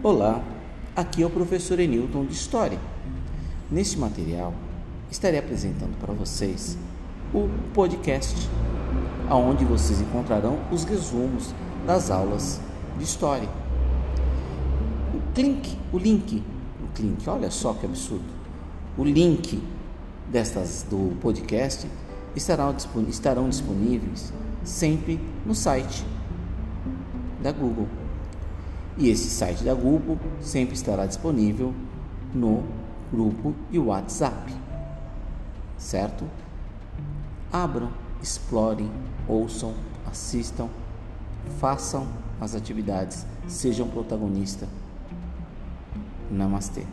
Olá, aqui é o professor Enilton de História. Neste material, estarei apresentando para vocês o podcast, onde vocês encontrarão os resumos das aulas de História. O link, o link, o link, olha só que absurdo. O link destas do podcast estarão, estarão disponíveis sempre no site da Google. E esse site da Google sempre estará disponível no grupo e WhatsApp. Certo? Abram, explorem, ouçam, assistam, façam as atividades, sejam protagonistas. Namastê.